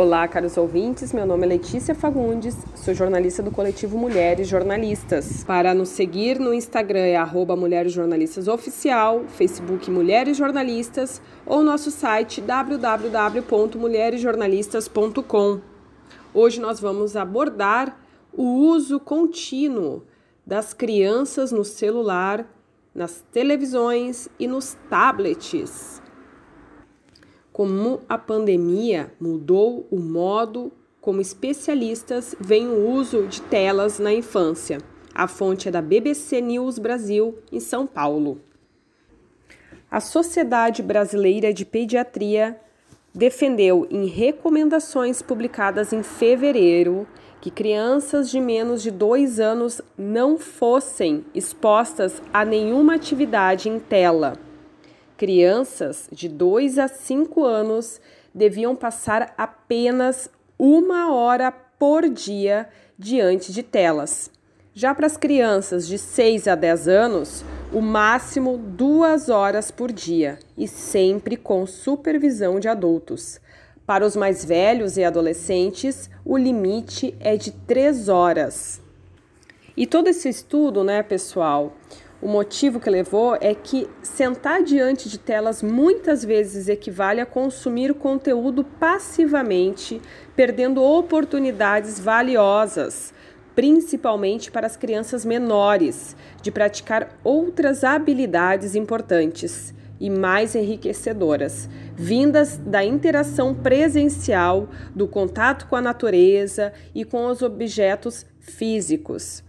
Olá, caros ouvintes. Meu nome é Letícia Fagundes, sou jornalista do coletivo Mulheres Jornalistas. Para nos seguir no Instagram é arroba Mulheres Jornalistas Oficial, Facebook Mulheres Jornalistas ou nosso site www.mulheresjornalistas.com. Hoje nós vamos abordar o uso contínuo das crianças no celular, nas televisões e nos tablets como a pandemia mudou o modo como especialistas veem o uso de telas na infância. A fonte é da BBC News Brasil, em São Paulo. A Sociedade Brasileira de Pediatria defendeu em recomendações publicadas em fevereiro que crianças de menos de dois anos não fossem expostas a nenhuma atividade em tela Crianças de 2 a 5 anos deviam passar apenas uma hora por dia diante de telas. Já para as crianças de 6 a 10 anos, o máximo duas horas por dia e sempre com supervisão de adultos. Para os mais velhos e adolescentes, o limite é de três horas. E todo esse estudo, né, pessoal, o motivo que levou é que sentar diante de telas muitas vezes equivale a consumir conteúdo passivamente, perdendo oportunidades valiosas, principalmente para as crianças menores, de praticar outras habilidades importantes e mais enriquecedoras, vindas da interação presencial, do contato com a natureza e com os objetos físicos.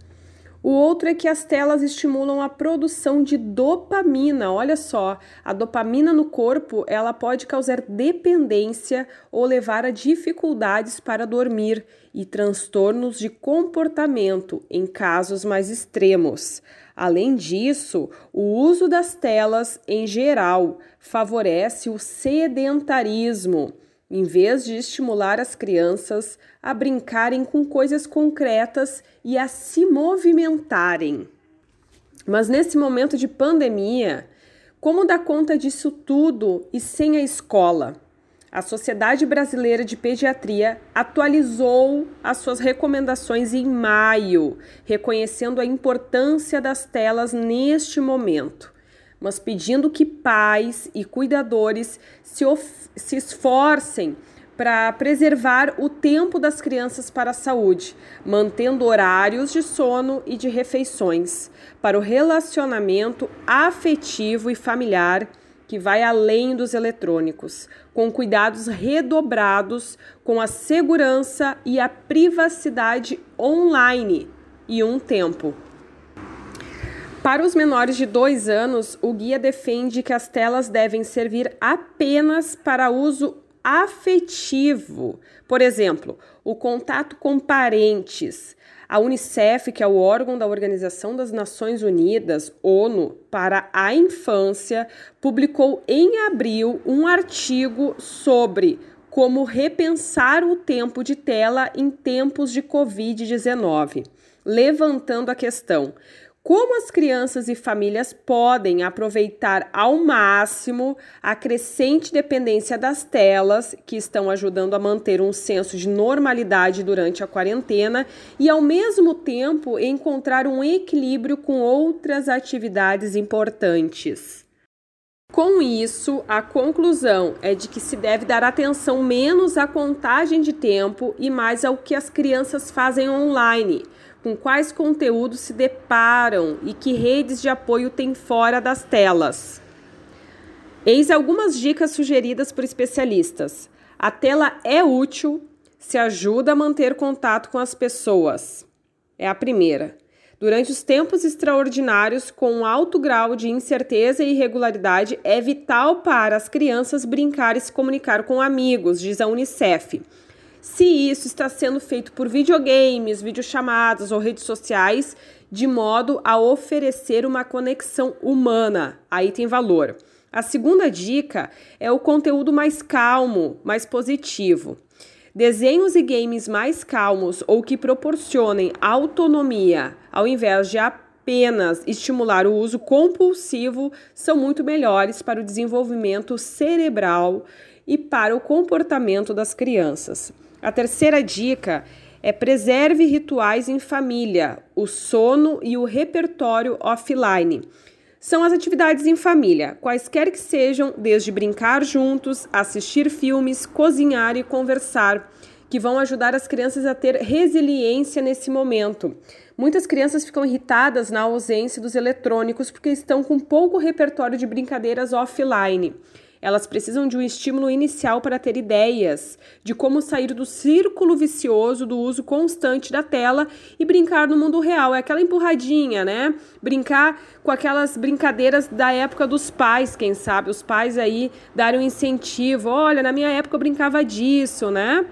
O outro é que as telas estimulam a produção de dopamina. Olha só, a dopamina no corpo, ela pode causar dependência ou levar a dificuldades para dormir e transtornos de comportamento em casos mais extremos. Além disso, o uso das telas em geral favorece o sedentarismo em vez de estimular as crianças a brincarem com coisas concretas e a se movimentarem. Mas nesse momento de pandemia, como dar conta disso tudo e sem a escola? A Sociedade Brasileira de Pediatria atualizou as suas recomendações em maio, reconhecendo a importância das telas neste momento mas pedindo que pais e cuidadores se, se esforcem para preservar o tempo das crianças para a saúde, mantendo horários de sono e de refeições, para o relacionamento afetivo e familiar que vai além dos eletrônicos, com cuidados redobrados com a segurança e a privacidade online e um tempo. Para os menores de dois anos, o guia defende que as telas devem servir apenas para uso afetivo. Por exemplo, o contato com parentes. A Unicef, que é o órgão da Organização das Nações Unidas, ONU, para a infância, publicou em abril um artigo sobre como repensar o tempo de tela em tempos de Covid-19, levantando a questão: como as crianças e famílias podem aproveitar ao máximo a crescente dependência das telas, que estão ajudando a manter um senso de normalidade durante a quarentena, e ao mesmo tempo encontrar um equilíbrio com outras atividades importantes. Com isso, a conclusão é de que se deve dar atenção menos à contagem de tempo e mais ao que as crianças fazem online com quais conteúdos se deparam e que redes de apoio têm fora das telas. Eis algumas dicas sugeridas por especialistas. A tela é útil se ajuda a manter contato com as pessoas. É a primeira. Durante os tempos extraordinários, com um alto grau de incerteza e irregularidade, é vital para as crianças brincar e se comunicar com amigos, diz a Unicef se isso está sendo feito por videogames, videochamadas ou redes sociais, de modo a oferecer uma conexão humana. Aí tem valor. A segunda dica é o conteúdo mais calmo, mais positivo. Desenhos e games mais calmos ou que proporcionem autonomia, ao invés de apenas estimular o uso compulsivo, são muito melhores para o desenvolvimento cerebral e para o comportamento das crianças. A terceira dica é preserve rituais em família, o sono e o repertório offline. São as atividades em família, quaisquer que sejam, desde brincar juntos, assistir filmes, cozinhar e conversar, que vão ajudar as crianças a ter resiliência nesse momento. Muitas crianças ficam irritadas na ausência dos eletrônicos porque estão com pouco repertório de brincadeiras offline. Elas precisam de um estímulo inicial para ter ideias de como sair do círculo vicioso do uso constante da tela e brincar no mundo real. É aquela empurradinha, né? Brincar com aquelas brincadeiras da época dos pais, quem sabe? Os pais aí darem um incentivo. Olha, na minha época eu brincava disso, né?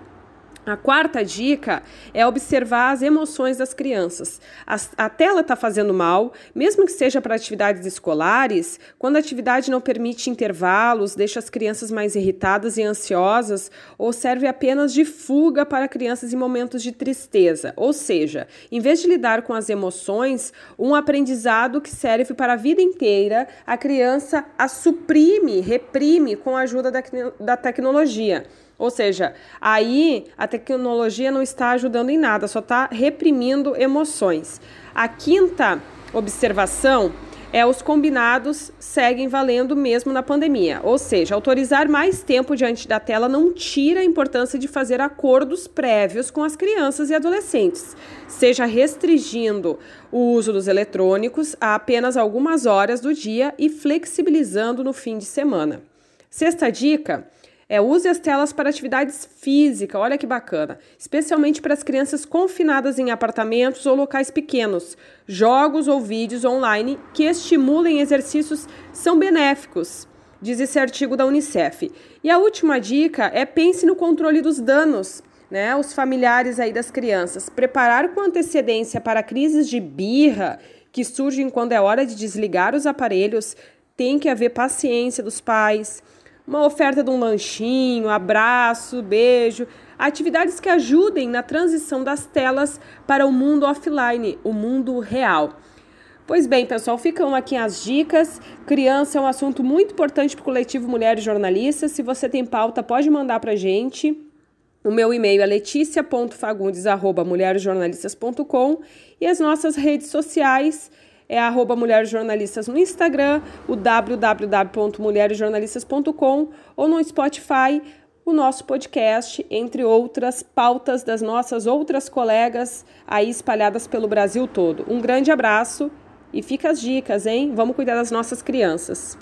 A quarta dica é observar as emoções das crianças. A, a tela está fazendo mal, mesmo que seja para atividades escolares, quando a atividade não permite intervalos, deixa as crianças mais irritadas e ansiosas, ou serve apenas de fuga para crianças em momentos de tristeza. Ou seja, em vez de lidar com as emoções, um aprendizado que serve para a vida inteira, a criança a suprime, reprime com a ajuda da, da tecnologia. Ou seja, aí a tecnologia não está ajudando em nada, só está reprimindo emoções. A quinta observação é os combinados seguem valendo mesmo na pandemia. Ou seja, autorizar mais tempo diante da tela não tira a importância de fazer acordos prévios com as crianças e adolescentes, seja restringindo o uso dos eletrônicos a apenas algumas horas do dia e flexibilizando no fim de semana. Sexta dica é, use as telas para atividades físicas, olha que bacana, especialmente para as crianças confinadas em apartamentos ou locais pequenos. Jogos ou vídeos online que estimulem exercícios são benéficos, diz esse artigo da Unicef. E a última dica é pense no controle dos danos. Né, os familiares aí das crianças, preparar com antecedência para crises de birra que surgem quando é hora de desligar os aparelhos, tem que haver paciência dos pais, uma oferta de um lanchinho, abraço, beijo, atividades que ajudem na transição das telas para o mundo offline, o mundo real. Pois bem, pessoal, ficam aqui as dicas. Criança é um assunto muito importante para o coletivo Mulheres Jornalistas. Se você tem pauta, pode mandar para gente. O meu e-mail é leticia.fagundes.mulheresjornalistas.com e as nossas redes sociais é arroba Mulheres Jornalistas no Instagram, o www.mulheresjornalistas.com ou no Spotify, o nosso podcast, entre outras pautas das nossas outras colegas aí espalhadas pelo Brasil todo. Um grande abraço e fica as dicas, hein? Vamos cuidar das nossas crianças.